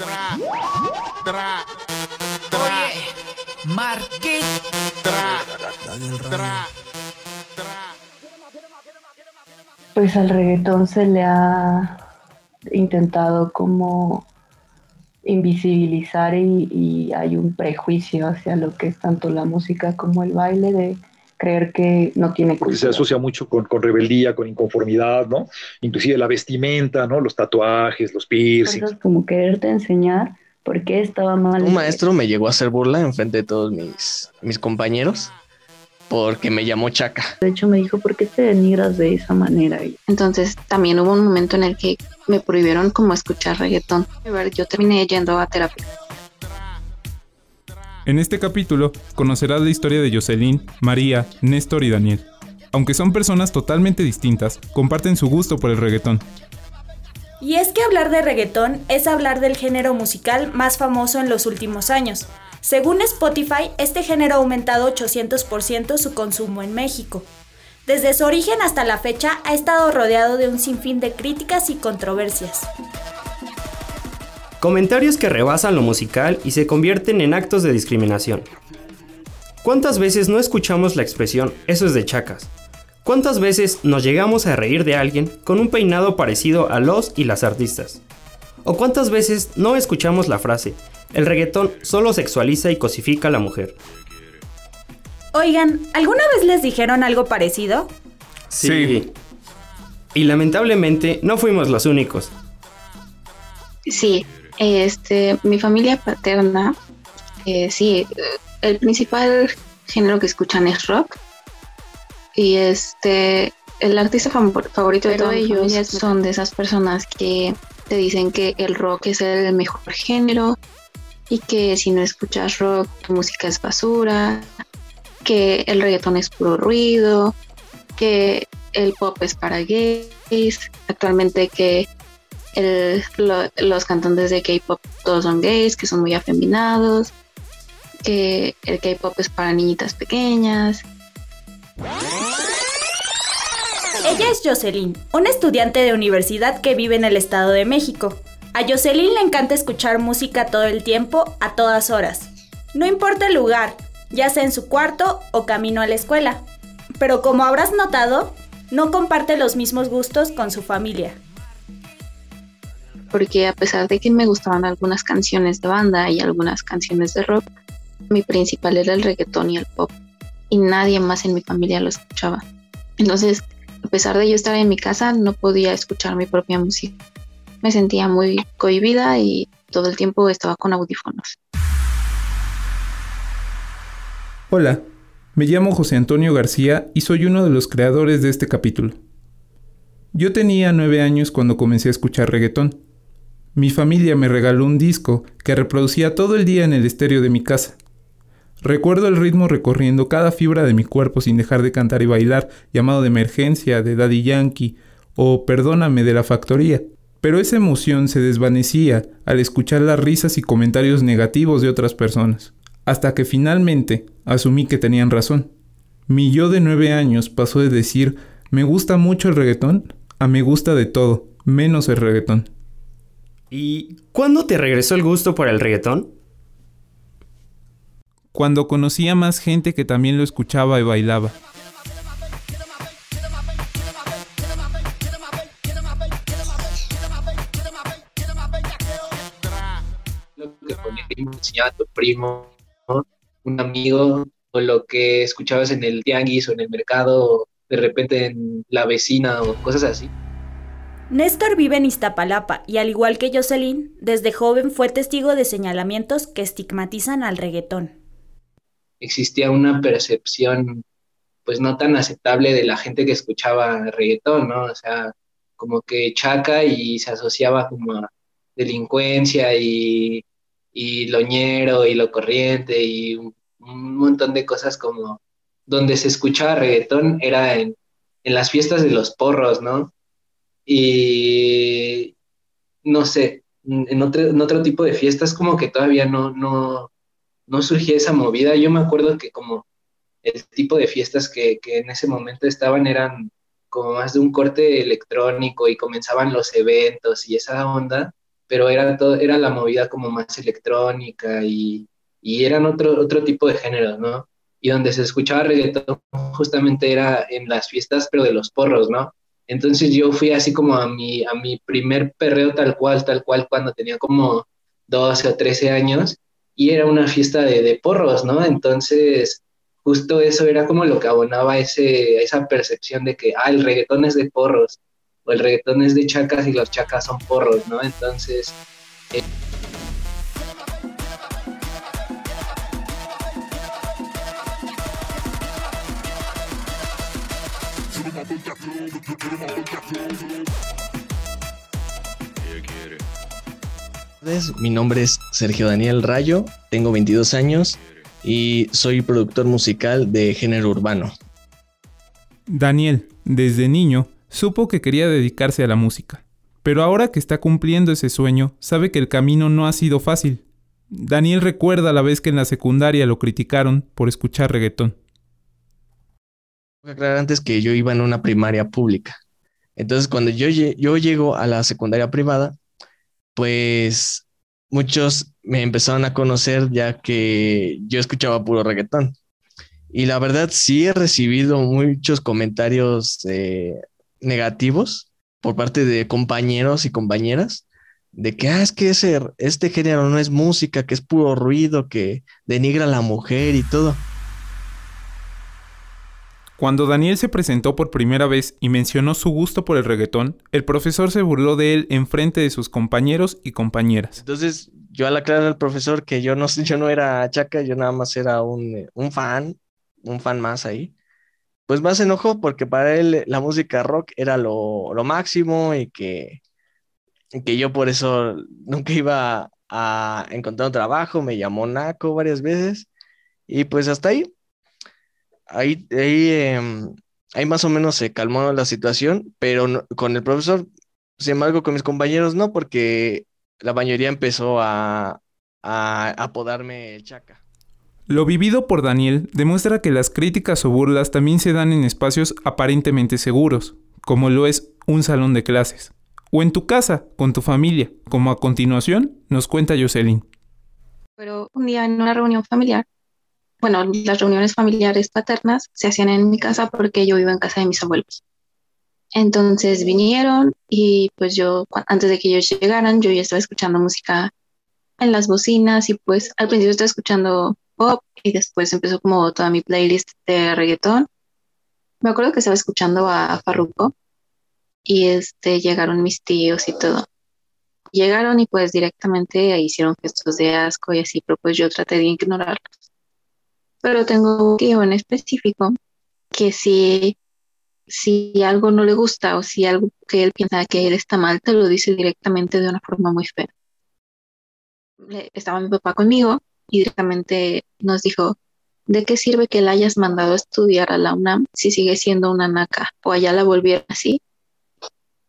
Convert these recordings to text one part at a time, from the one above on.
Tra, tra, Oye, Marqués. Tra, tra, Pues al reggaetón se le ha intentado como invisibilizar y, y, hay un prejuicio hacia lo que es tanto la música como el baile de creer que no tiene Porque se asocia mucho con, con, rebeldía, con inconformidad, ¿no? Inclusive la vestimenta, ¿no? Los tatuajes, los piercings. como quererte enseñar por qué estaba mal. Un maestro me llegó a hacer burla en frente de todos mis, mis compañeros porque me llamó Chaca. De hecho me dijo, ¿por qué te denigras de esa manera? Entonces también hubo un momento en el que me prohibieron como escuchar reggaetón. Yo terminé yendo a terapia. En este capítulo conocerás la historia de Jocelyn, María, Néstor y Daniel. Aunque son personas totalmente distintas, comparten su gusto por el reggaetón. Y es que hablar de reggaetón es hablar del género musical más famoso en los últimos años, según Spotify, este género ha aumentado 800% su consumo en México. Desde su origen hasta la fecha ha estado rodeado de un sinfín de críticas y controversias. Comentarios que rebasan lo musical y se convierten en actos de discriminación. ¿Cuántas veces no escuchamos la expresión eso es de chacas? ¿Cuántas veces nos llegamos a reír de alguien con un peinado parecido a los y las artistas? ¿O cuántas veces no escuchamos la frase el reggaetón solo sexualiza y cosifica a la mujer. Oigan, ¿alguna vez les dijeron algo parecido? Sí. Y lamentablemente no fuimos los únicos. Sí, este, mi familia paterna, eh, sí, el principal género que escuchan es rock. Y este, el artista favorito de todos ellos son de esas personas que te dicen que el rock es el mejor género, y que si no escuchas rock, tu música es basura, que el reggaetón es puro ruido, que el pop es para gays, actualmente que los cantantes de K-pop todos son gays, que son muy afeminados, que el K-pop es para niñitas pequeñas. Ella es Jocelyn, una estudiante de universidad que vive en el Estado de México. A Jocelyn le encanta escuchar música todo el tiempo, a todas horas. No importa el lugar, ya sea en su cuarto o camino a la escuela. Pero como habrás notado, no comparte los mismos gustos con su familia. Porque a pesar de que me gustaban algunas canciones de banda y algunas canciones de rock, mi principal era el reggaetón y el pop. Y nadie más en mi familia lo escuchaba. Entonces, a pesar de yo estar en mi casa, no podía escuchar mi propia música me sentía muy cohibida y todo el tiempo estaba con audífonos. Hola, me llamo José Antonio García y soy uno de los creadores de este capítulo. Yo tenía nueve años cuando comencé a escuchar reggaetón. Mi familia me regaló un disco que reproducía todo el día en el estéreo de mi casa. Recuerdo el ritmo recorriendo cada fibra de mi cuerpo sin dejar de cantar y bailar, llamado de emergencia de Daddy Yankee o Perdóname de la Factoría. Pero esa emoción se desvanecía al escuchar las risas y comentarios negativos de otras personas, hasta que finalmente asumí que tenían razón. Mi yo de nueve años pasó de decir me gusta mucho el reggaetón a me gusta de todo, menos el reggaetón. ¿Y cuándo te regresó el gusto por el reggaetón? Cuando conocí a más gente que también lo escuchaba y bailaba. enseñaba a tu primo, un amigo, o lo que escuchabas en el tianguis o en el mercado, de repente en la vecina o cosas así. Néstor vive en Iztapalapa y al igual que Jocelyn, desde joven fue testigo de señalamientos que estigmatizan al reggaetón. Existía una percepción pues no tan aceptable de la gente que escuchaba reggaetón, ¿no? O sea, como que chaca y se asociaba como a delincuencia y y loñero y lo corriente y un, montón de cosas como donde se escuchaba reggaetón era en, las fiestas de los porros, ¿no? Y no sé, en otro, tipo de fiestas como que todavía no, no, no surgía esa movida. Yo me acuerdo que como el tipo de fiestas que, que en ese momento estaban eran como más de un corte electrónico y comenzaban los eventos y esa onda pero era, todo, era la movida como más electrónica y, y eran otro, otro tipo de géneros, ¿no? Y donde se escuchaba reggaetón justamente era en las fiestas, pero de los porros, ¿no? Entonces yo fui así como a mi, a mi primer perreo tal cual, tal cual, cuando tenía como 12 o 13 años, y era una fiesta de, porros, ¿no? Entonces, justo eso era como lo que abonaba ese, esa percepción de que, ah, el reggaetón es de porros, o el reggaetón es de chacas y los chacas son porros, ¿no? Entonces... Eh, Mi nombre es Sergio Daniel Rayo, tengo 22 años y soy productor musical de género urbano. Daniel, desde niño, supo que quería dedicarse a la música, pero ahora que está cumpliendo ese sueño, sabe que el camino no ha sido fácil. Daniel recuerda la vez que en la secundaria lo criticaron por escuchar reggaetón. Aclarar antes que yo iba en una primaria pública. Entonces, cuando yo, yo llego a la secundaria privada, pues muchos me empezaron a conocer ya que yo escuchaba puro reggaetón. Y la verdad sí he recibido muchos comentarios eh, negativos por parte de compañeros y compañeras de que ah, es que ese, este género no es música, que es puro ruido, que denigra a la mujer y todo. Cuando Daniel se presentó por primera vez y mencionó su gusto por el reggaetón, el profesor se burló de él en frente de sus compañeros y compañeras. Entonces, yo al aclarar al profesor que yo no, yo no era chaca, yo nada más era un, un fan, un fan más ahí, pues más enojó porque para él la música rock era lo, lo máximo y que, que yo por eso nunca iba a encontrar un trabajo, me llamó Naco varias veces y pues hasta ahí ahí, em, ahí, más o menos se calmó la situación, pero con el profesor, sin embargo, con mis compañeros no, porque la mayoría empezó a, a apodarme el chaca. Lo vivido por Daniel demuestra que las críticas o burlas también se dan en espacios aparentemente seguros, como lo es un salón de clases, o en tu casa, con tu familia, como a continuación nos cuenta Jocelyn. Pero un día en una reunión familiar bueno, las reuniones familiares paternas se hacían en mi casa porque yo vivo en casa de mis abuelos. Entonces vinieron y pues yo, antes de que ellos llegaran, yo ya estaba escuchando música en las bocinas y pues al principio estaba escuchando pop y después empezó como toda mi playlist de reggaetón. Me acuerdo que estaba escuchando a, Farruko y este llegaron mis tíos y todo. Llegaron y pues directamente hicieron gestos de asco y así, pero pues yo traté de ignorarlos pero tengo un tío en específico que si, si algo no le gusta o si algo que él piensa que él está mal, te lo dice directamente de una forma muy fea. Estaba mi papá conmigo y directamente nos dijo, ¿de qué sirve que la hayas mandado a estudiar a la UNAM si sigue siendo una naca o allá la volviera así?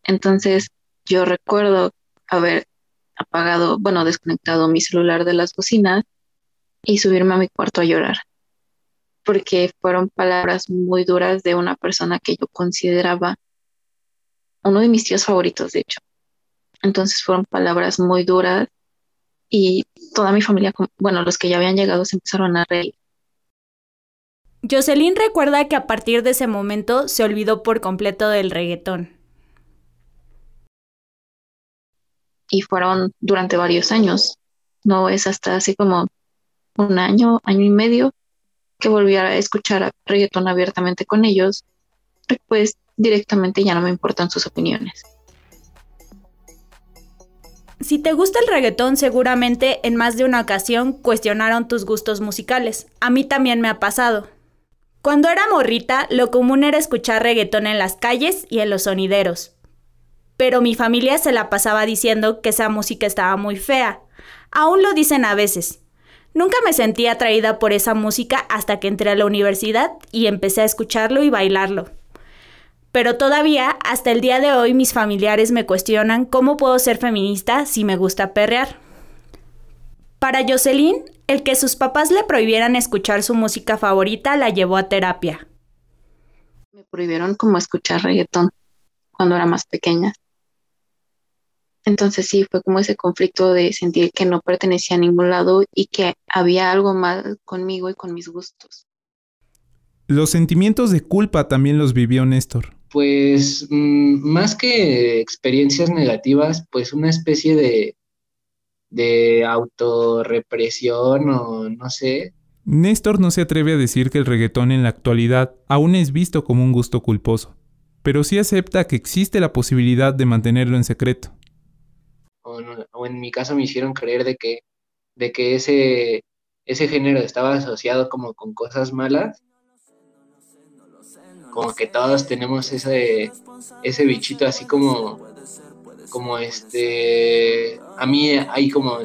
Entonces yo recuerdo haber apagado, bueno, desconectado mi celular de las bocinas y subirme a mi cuarto a llorar porque fueron palabras muy duras de una persona que yo consideraba uno de mis tíos favoritos, de hecho. Entonces fueron palabras muy duras y toda mi familia, bueno, los que ya habían llegado se empezaron a reír. Jocelyn recuerda que a partir de ese momento se olvidó por completo del reggaetón. Y fueron durante varios años. No es hasta así como un año, año y medio, que volviera a escuchar reggaetón abiertamente con ellos, pues directamente ya no me importan sus opiniones. Si te gusta el reggaetón, seguramente en más de una ocasión cuestionaron tus gustos musicales. A mí también me ha pasado. Cuando era morrita, lo común era escuchar reggaetón en las calles y en los sonideros. Pero mi familia se la pasaba diciendo que esa música estaba muy fea. Aún lo dicen a veces. Nunca me sentí atraída por esa música hasta que entré a la universidad y empecé a escucharlo y bailarlo. Pero todavía, hasta el día de hoy, mis familiares me cuestionan cómo puedo ser feminista si me gusta perrear. Para Jocelyn, el que sus papás le prohibieran escuchar su música favorita la llevó a terapia. Me prohibieron como escuchar reggaetón cuando era más pequeña. Entonces sí, fue como ese conflicto de sentir que no pertenecía a ningún lado y que había algo mal conmigo y con mis gustos. Los sentimientos de culpa también los vivió Néstor. Pues mm, más que experiencias negativas, pues una especie de, de autorrepresión o no sé. Néstor no se atreve a decir que el reggaetón en la actualidad aún es visto como un gusto culposo, pero sí acepta que existe la posibilidad de mantenerlo en secreto o, en mi caso me hicieron creer de que, de que ese, ese género estaba asociado como con cosas malas. Como que todos tenemos ese, ese bichito así como, como este, a mí hay como,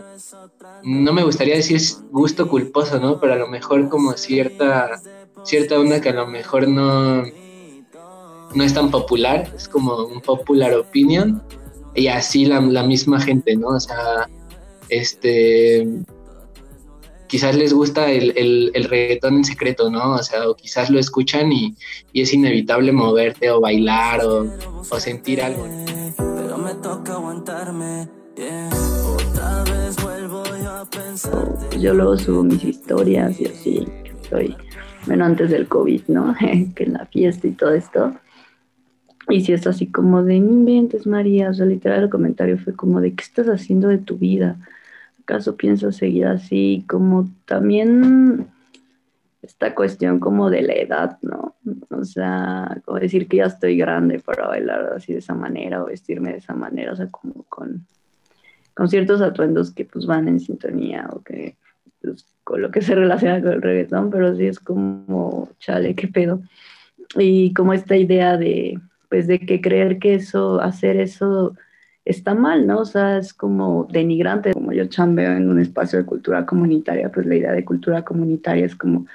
no me gustaría decir gusto culposo, ¿no? Pero a lo mejor como cierta, cierta onda que a lo mejor no, no es tan popular, es como un popular opinion, y así la, misma gente, ¿no? O sea, este, quizás les gusta el, el, reggaetón en secreto, ¿no? O sea, o quizás lo escuchan y, es inevitable moverte o bailar o, sentir algo. Pero me toca aguantarme. Yo luego subo mis historias y así, estoy, bueno, antes del COVID, ¿no? que en la fiesta y todo esto. Y si es así como de, no inventes María, o sea, literal el comentario fue como de, ¿qué estás haciendo de tu vida? ¿Acaso piensas seguir así? Como también esta cuestión como de la edad, ¿no? O sea, como decir que ya estoy grande para bailar así de esa manera o vestirme de esa manera, o sea, como con, con ciertos atuendos que pues van en sintonía o que pues, con lo que se relaciona con el reggaetón, pero sí es como, chale, qué pedo. Y como esta idea de, pues de que creer que eso, hacer eso está mal, ¿no? O sea, es como denigrante, como yo chambeo en un espacio de cultura comunitaria, pues la idea de cultura comunitaria es como,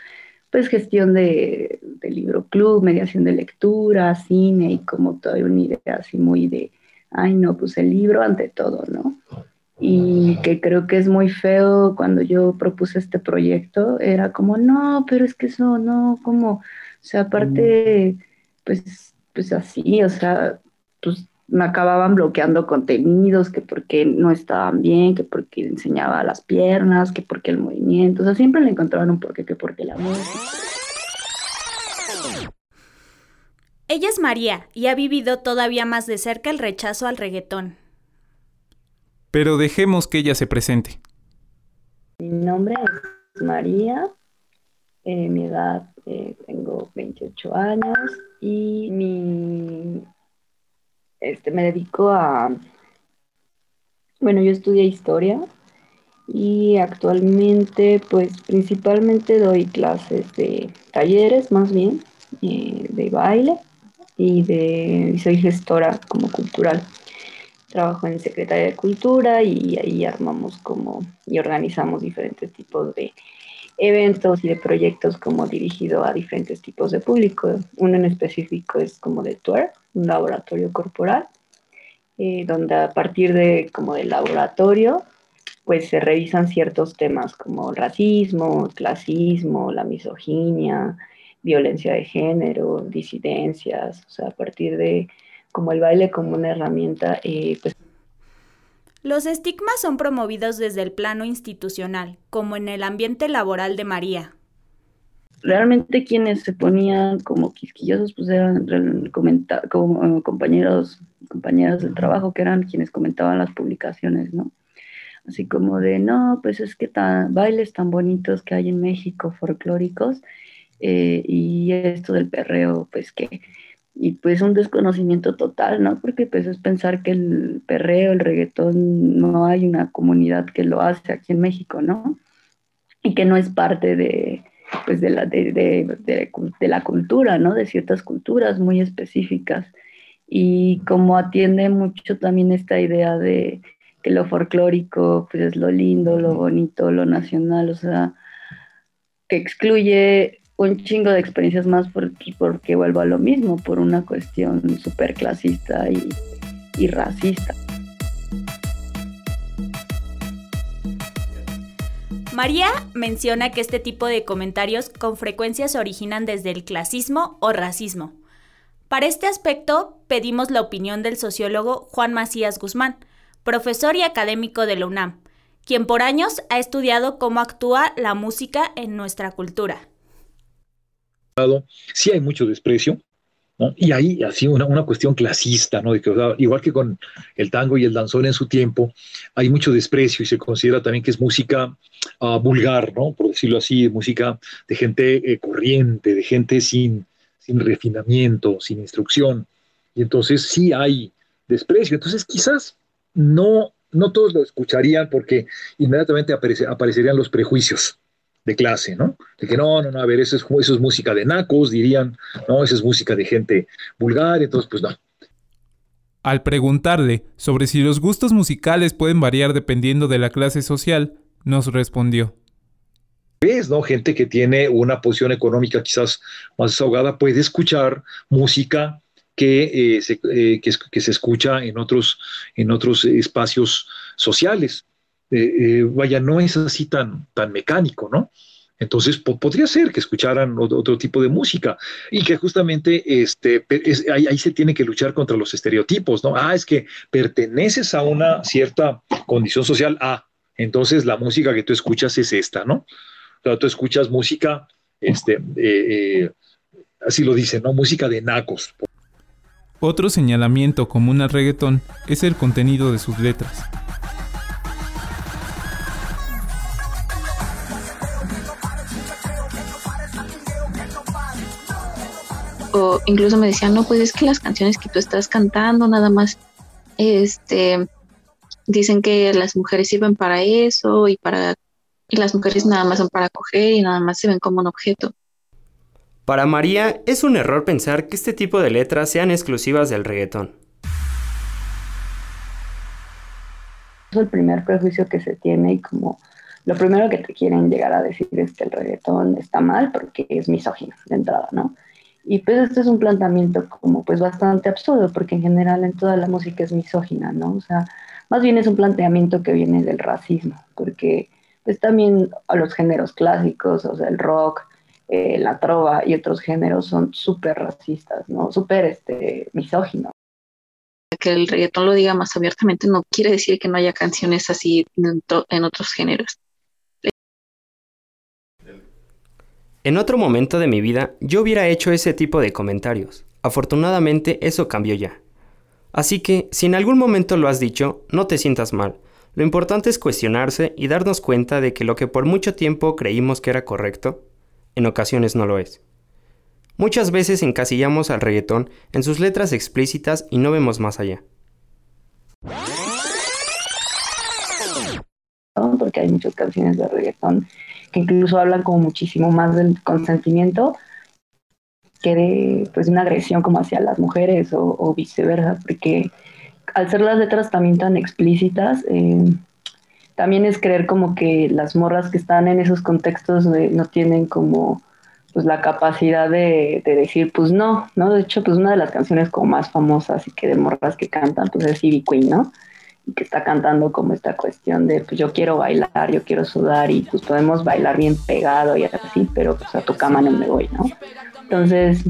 pues gestión de, de libro club, mediación de lectura, cine y como toda una idea así muy de, ay no, pues el libro ante todo, ¿no? Y que creo que es muy feo cuando yo propuse este proyecto, era como, no, pero es que eso no, como, o sea, aparte, pues pues así, o sea, pues me acababan bloqueando contenidos, que porque no estaban bien, que porque enseñaba las piernas, que porque el movimiento, o sea, siempre le encontraban un porqué, que porque la música. Ella es María y ha vivido todavía más de cerca el rechazo al reggaetón. Pero dejemos que ella se presente. Mi nombre es María, eh, mi edad eh, tengo 28 años y mi, este, me dedico a, bueno, yo estudié historia y actualmente pues principalmente doy clases de talleres más bien, eh, de baile y de soy gestora como cultural. Trabajo en Secretaría de Cultura y ahí armamos como y organizamos diferentes tipos de eventos y de proyectos como dirigido a diferentes tipos de público. Uno en específico es como de TUER, un laboratorio corporal, eh, donde a partir de como del laboratorio pues se revisan ciertos temas como racismo, clasismo, la misoginia, violencia de género, disidencias, o sea, a partir de como el baile como una herramienta, eh, pues los estigmas son promovidos desde el plano institucional, como en el ambiente laboral de María. Realmente quienes se ponían como quisquillosos pues eran como eh, compañeros, compañeras del trabajo que eran quienes comentaban las publicaciones, ¿no? Así como de, no, pues es que tan, bailes tan bonitos que hay en México, folclóricos, eh, y esto del perreo, pues que y pues un desconocimiento total, ¿no? Porque pues es pensar que el perreo, el reggaetón, no hay una comunidad que lo hace aquí en México, ¿no? Y que no es parte de, pues de la, de, de, la cultura, ¿no? De ciertas culturas muy específicas. Y como atiende mucho también esta idea de que lo folclórico, pues es lo lindo, lo bonito, lo nacional, o sea, que excluye un chingo de experiencias más porque, vuelvo a lo mismo, por una cuestión súper clasista y, y racista. María menciona que este tipo de comentarios con frecuencia se originan desde el clasismo o racismo. Para este aspecto, pedimos la opinión del sociólogo Juan Macías Guzmán, profesor y académico de la UNAM, quien por años ha estudiado cómo actúa la música en nuestra cultura. Sí hay mucho desprecio. Y ahí así una, una cuestión clasista, ¿no? De igual que con el tango y el danzón en su tiempo, hay mucho desprecio y se considera también que es música uh, vulgar, ¿no? Por decirlo así, música de gente eh, corriente, de gente sin, sin refinamiento, sin instrucción. Y entonces sí hay desprecio. Entonces quizás no, no todos lo escucharían porque inmediatamente aparecerían los prejuicios de clase, ¿no? De que no, no, no, a ver, eso es, eso es música de nacos, dirían, no, eso es música de gente vulgar, entonces pues no. Al preguntarle sobre si los gustos musicales pueden variar dependiendo de la clase social, nos respondió. ¿Ves, no? Gente que tiene una posición económica quizás más desahogada puede escuchar música que, eh, se, eh, que, se escucha en otros, en otros espacios sociales. Eh, vaya, no es así tan, tan mecánico, ¿no? Entonces podría ser que escucharan otro, tipo de música y que justamente este, ahí, ahí, se tiene que luchar contra los estereotipos, ¿no? Ah, es que perteneces a una cierta condición social, ah, entonces la música que tú escuchas es esta, ¿no? O sea, tú escuchas música, este, así lo dicen, ¿no? Música de nacos. Otro señalamiento común al reggaetón es el contenido de sus letras. O incluso me decían, no, pues es que las canciones que tú estás cantando nada más, este, dicen que las mujeres sirven para eso y para, y las mujeres nada más son para coger y nada más se ven como un objeto. Para María es un error pensar que este tipo de letras sean exclusivas del reggaetón. Es el primer prejuicio que se tiene y como lo primero que te quieren llegar a decir es que el reggaetón está mal porque es misógino de entrada, ¿no? Y pues este es un planteamiento como pues bastante absurdo porque en general en toda la música es misógina, ¿no? O sea, más bien es un planteamiento que viene del racismo, porque pues también a los géneros clásicos, o sea, el rock, eh, la trova y otros géneros son súper racistas, ¿no? Súper este, misóginos. Que el reggaetón lo diga más abiertamente no quiere decir que no haya canciones así en otros géneros. En otro momento de mi vida yo hubiera hecho ese tipo de comentarios. Afortunadamente eso cambió ya. Así que, si en algún momento lo has dicho, no te sientas mal. Lo importante es cuestionarse y darnos cuenta de que lo que por mucho tiempo creímos que era correcto, en ocasiones no lo es. Muchas veces encasillamos al reggaetón en sus letras explícitas y no vemos más allá. Porque hay muchas canciones de reggaetón que incluso hablan como muchísimo más del consentimiento que de pues una agresión como hacia las mujeres o, viceversa, porque al ser las letras también tan explícitas, eh, también es creer como que las morras que están en esos contextos no tienen como pues la capacidad de, decir pues no, ¿no? De hecho, pues una de las canciones como más famosas y que de morras que cantan pues es Ivy Queen, ¿no? Que está cantando como esta cuestión de pues yo quiero bailar, yo quiero sudar y pues podemos bailar bien pegado y así, pero pues a tu cama no me voy, ¿no? Entonces,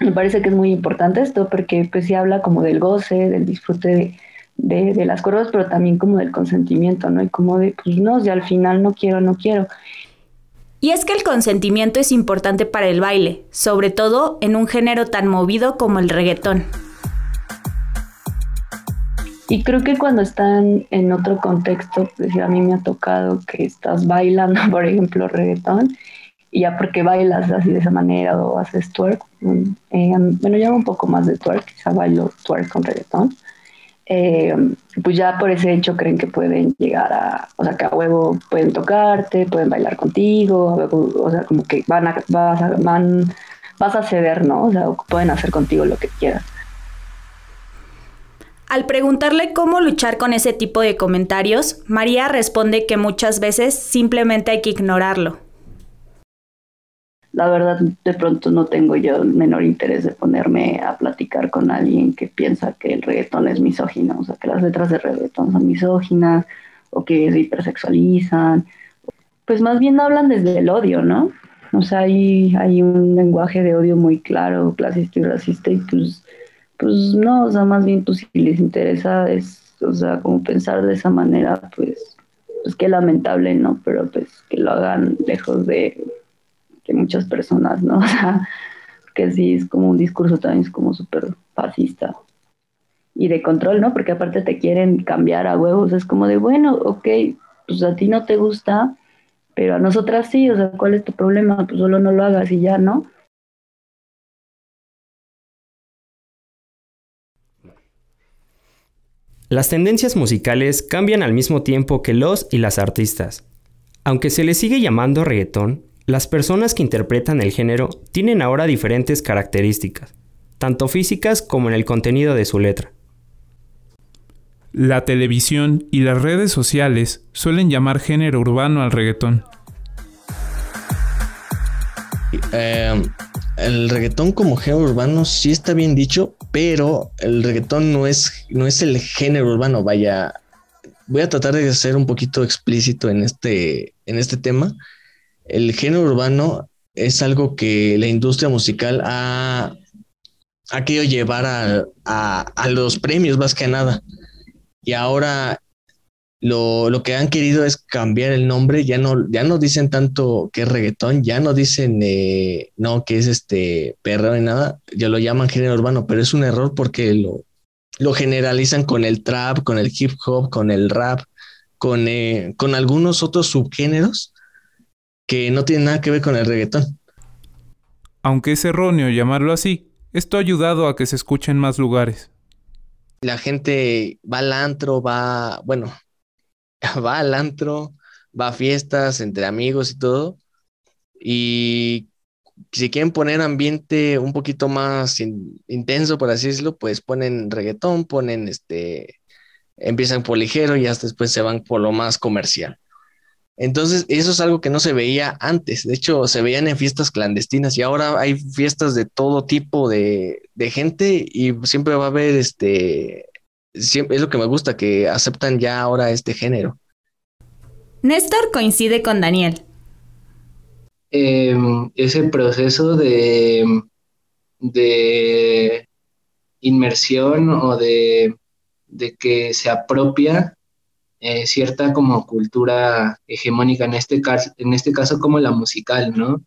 me parece que es muy importante esto porque pues sí habla como del goce, del disfrute de de, las cosas, pero también como del consentimiento, ¿no? Y como de, pues no, si al final no quiero, no quiero. Y es que el consentimiento es importante para el baile, sobre todo en un género tan movido como el reggaetón. Y creo que cuando están en otro contexto, pues a mí me ha tocado que estás bailando, por ejemplo, reggaetón, y ya porque bailas así de esa manera o haces twerk, eh, bueno, yo un poco más de twerk, quizá bailo twerk con reggaetón, eh, pues ya por ese hecho creen que pueden llegar a, o sea, que a huevo pueden tocarte, pueden bailar contigo, o sea, como que van a, vas a, van, vas a ceder, ¿no? O sea, pueden hacer contigo lo que quieran. Al preguntarle cómo luchar con ese tipo de comentarios, María responde que muchas veces simplemente hay que ignorarlo la verdad de pronto no tengo yo el menor interés de ponerme a platicar con alguien que piensa que el reggaetón es misógino, o sea, que las letras de reggaetón son misóginas o que se hipersexualizan. Pues más bien hablan desde el odio, ¿no? O sea, hay, hay un lenguaje de odio muy claro, clasista y racista, y pues, pues no, o sea, más bien pues si les interesa es o sea, como pensar de esa manera, pues, pues qué lamentable, ¿no? Pero pues que lo hagan lejos de que muchas personas, ¿no? O sea, que sí es como un discurso también es como súper fascista y de control, ¿no? Porque aparte te quieren cambiar a huevos, es como de, bueno, ok, pues a ti no te gusta, pero a nosotras sí, o sea, ¿cuál es tu problema? Pues solo no lo hagas y ya, ¿no? Las tendencias musicales cambian al mismo tiempo que los y las artistas. Aunque se les sigue llamando reggaetón, las personas que interpretan el género tienen ahora diferentes características, tanto físicas como en el contenido de su letra. La televisión y las redes sociales suelen llamar género urbano al reggaetón. Eh, el reggaetón como género urbano sí está bien dicho, pero el reggaetón no es, no es el género urbano. Vaya, voy a tratar de ser un poquito explícito en este, en este tema. El género urbano es algo que la industria musical ha, ha querido llevar a, a, a los premios más que nada. Y ahora lo, lo, que han querido es cambiar el nombre, ya no, ya no dicen tanto que es reggaetón, ya no dicen eh, no que es este perreo ni nada, ya lo llaman género urbano, pero es un error porque lo, lo generalizan con el trap, con el hip hop, con el rap, con, eh, con algunos otros subgéneros que no tienen nada que ver con el reggaetón. Aunque es erróneo llamarlo así, esto ha ayudado a que se escuche en más lugares. La gente va al antro, va, bueno, va al antro, va a fiestas entre amigos y todo. Y si quieren poner ambiente un poquito más in, intenso, por así decirlo, pues ponen reggaetón, ponen este, empiezan por ligero y hasta después se van por lo más comercial. Entonces, eso es algo que no se veía antes. De hecho, se veían en fiestas clandestinas y ahora hay fiestas de todo tipo de, de gente y siempre va a haber este. Siempre, es lo que me gusta, que aceptan ya ahora este género. Néstor coincide con Daniel. Eh, ese proceso de, de inmersión o de, de que se apropia eh, cierta como cultura hegemónica, en este caso, en este caso como la musical, ¿no?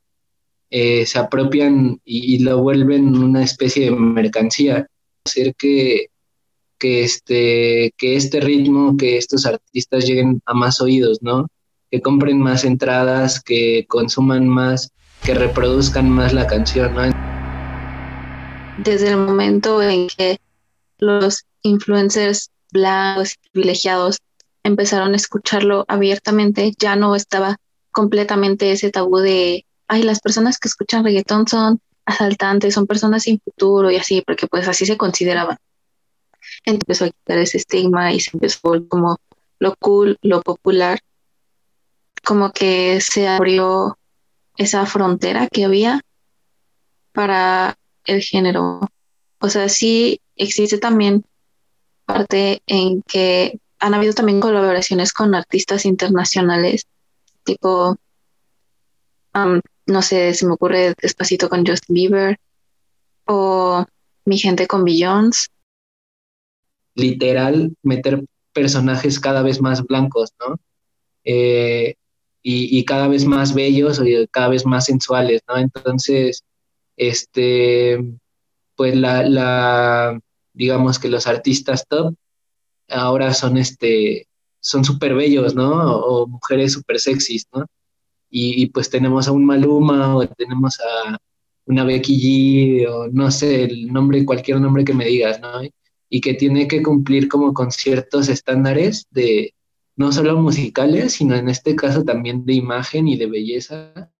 Eh, se apropian y, y, lo vuelven una especie de mercancía. Hacer que, que, este, que este ritmo, que estos artistas lleguen a más oídos, ¿no? Que compren más entradas, que consuman más, que reproduzcan más la canción, ¿no? Desde el momento en que los influencers blancos privilegiados empezaron a escucharlo abiertamente, ya no estaba completamente ese tabú de, ay, las personas que escuchan reggaetón son asaltantes, son personas sin futuro y así, porque pues así se consideraban. Empezó a quitar ese estigma y se empezó como lo cool, lo popular, como que se abrió esa frontera que había para el género. O sea, sí existe también parte en que han habido también colaboraciones con artistas internacionales, tipo, um, no sé, se me ocurre Despacito con Justin Bieber o Mi gente con Billions. Literal, meter personajes cada vez más blancos, ¿no? Eh, y, y, cada vez más bellos y cada vez más sensuales, ¿no? Entonces, este, pues la, la digamos que los artistas top ahora son este son súper bellos, ¿no? O, mujeres súper sexys, ¿no? Y, y, pues tenemos a un Maluma o tenemos a una Becky G o no sé, el nombre, cualquier nombre que me digas, ¿no? Y que tiene que cumplir como con ciertos estándares de no solo musicales, sino en este caso también de imagen y de belleza.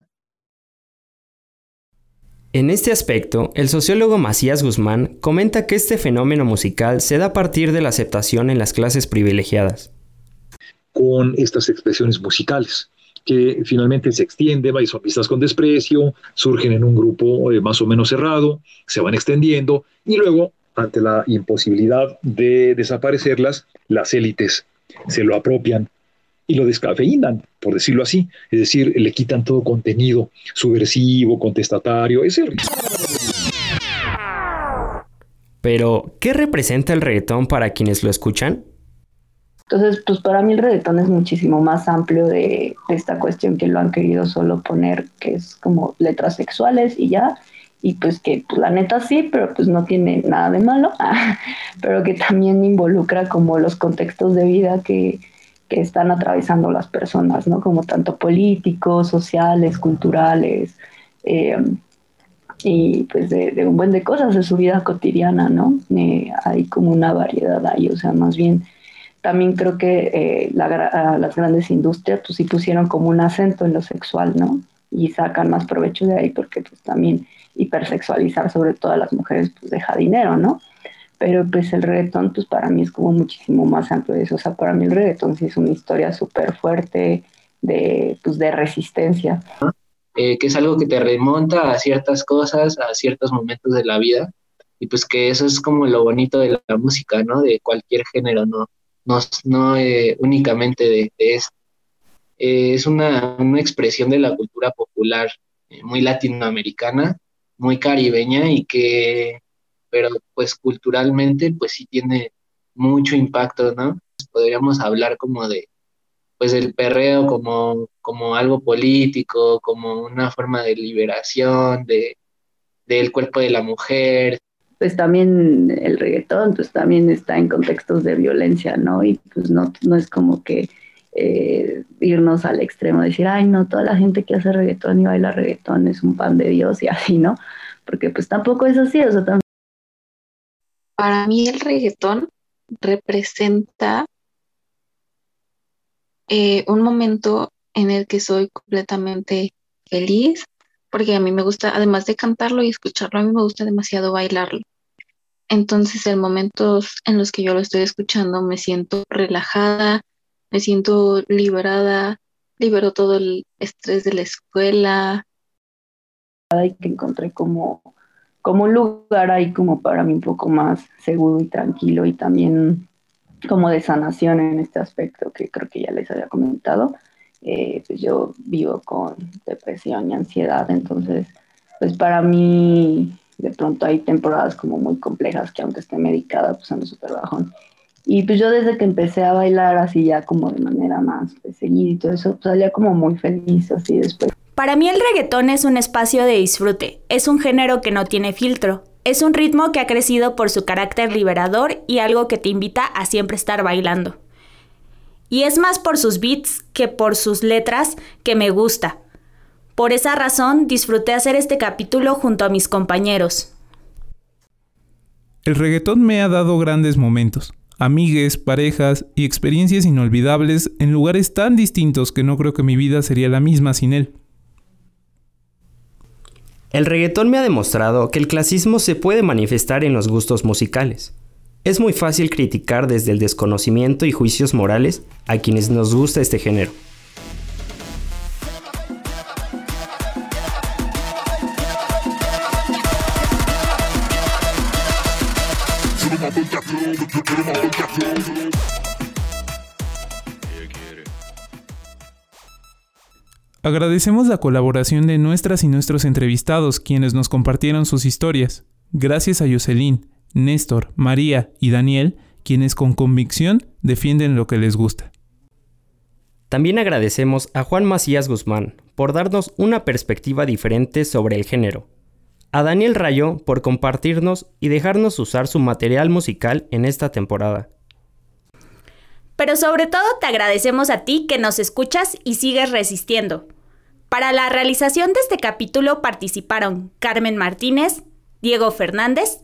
En este aspecto, el sociólogo Macías Guzmán comenta que este fenómeno musical se da a partir de la aceptación en las clases privilegiadas. Con estas expresiones musicales, que finalmente se extienden y son vistas con desprecio, surgen en un grupo eh, más o menos cerrado, se van extendiendo y luego, ante la imposibilidad de desaparecerlas, las élites se lo apropian y lo descafeinan, por decirlo así. Es decir, le quitan todo contenido subversivo, contestatario. Es el Pero, ¿qué representa el reggaetón para quienes lo escuchan? Entonces, pues para mí el reggaetón es muchísimo más amplio de, esta cuestión que lo han querido solo poner, que es como letras sexuales y ya, y pues que pues, la neta sí, pero pues no tiene nada de malo, pero que también involucra como los contextos de vida que, que están atravesando las personas, ¿no? Como tanto políticos, sociales, culturales, eh, y pues de, un buen de cosas de su vida cotidiana, ¿no? Eh, hay como una variedad ahí, o sea, más bien también creo que eh, las grandes industrias pues sí pusieron como un acento en lo sexual, ¿no? Y sacan más provecho de ahí porque pues también hipersexualizar sobre todo a las mujeres pues deja dinero, ¿no? Pero pues el reggaetón pues para mí es como muchísimo más amplio de eso, o sea, para mí el reggaetón sí es una historia súper fuerte de, pues, de resistencia. Eh, que es algo que te remonta a ciertas cosas, a ciertos momentos de la vida, y pues que eso es como lo bonito de la música, ¿no? De cualquier género, ¿no? no, eh, únicamente de, esto. Eh, es una, expresión de la cultura popular eh, muy latinoamericana, muy caribeña y que, pero pues culturalmente pues sí tiene mucho impacto, ¿no? Podríamos hablar como de, pues del perreo como, como algo político, como una forma de liberación de, del cuerpo de la mujer, pues también el reggaetón, pues también está en contextos de violencia, ¿no? Y pues no, no es como que eh, irnos al extremo, decir, ay, no, toda la gente que hace reggaetón y baila reggaetón es un pan de Dios y así, ¿no? Porque pues tampoco es así, o sea, también... Para mí el reggaetón representa eh, un momento en el que soy completamente feliz, porque a mí me gusta, además de cantarlo y escucharlo, a mí me gusta demasiado bailarlo. Entonces, en momentos en los que yo lo estoy escuchando, me siento relajada, me siento liberada, libero todo el estrés de la escuela. Y que encontré como, como un lugar ahí como para mí un poco más seguro y tranquilo y también como de sanación en este aspecto que creo que ya les había comentado. Eh, pues yo vivo con depresión y ansiedad, entonces pues para mí de pronto hay temporadas como muy complejas que aunque esté medicada, pues ando súper bajón. Y pues yo desde que empecé a bailar así ya como de manera más seguida y todo eso, pues salía como muy feliz así después. Para mí el reggaetón es un espacio de disfrute, es un género que no tiene filtro, es un ritmo que ha crecido por su carácter liberador y algo que te invita a siempre estar bailando. Y es más por sus beats que por sus letras que me gusta. Por esa razón disfruté hacer este capítulo junto a mis compañeros. El reggaetón me ha dado grandes momentos, amigues, parejas y experiencias inolvidables en lugares tan distintos que no creo que mi vida sería la misma sin él. El reggaetón me ha demostrado que el clasismo se puede manifestar en los gustos musicales. Es muy fácil criticar desde el desconocimiento y juicios morales a quienes nos gusta este género. Agradecemos la colaboración de nuestras y nuestros entrevistados quienes nos compartieron sus historias. Gracias a Jocelyn, Néstor, María y Daniel, quienes con convicción defienden lo que les gusta. También agradecemos a Juan Macías Guzmán por darnos una perspectiva diferente sobre el género a Daniel Rayo por compartirnos y dejarnos usar su material musical en esta temporada. Pero sobre todo te agradecemos a ti que nos escuchas y sigues resistiendo. Para la realización de este capítulo participaron Carmen Martínez, Diego Fernández,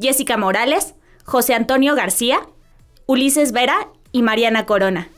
Jessica Morales, José Antonio García, Ulises Vera y Mariana Corona.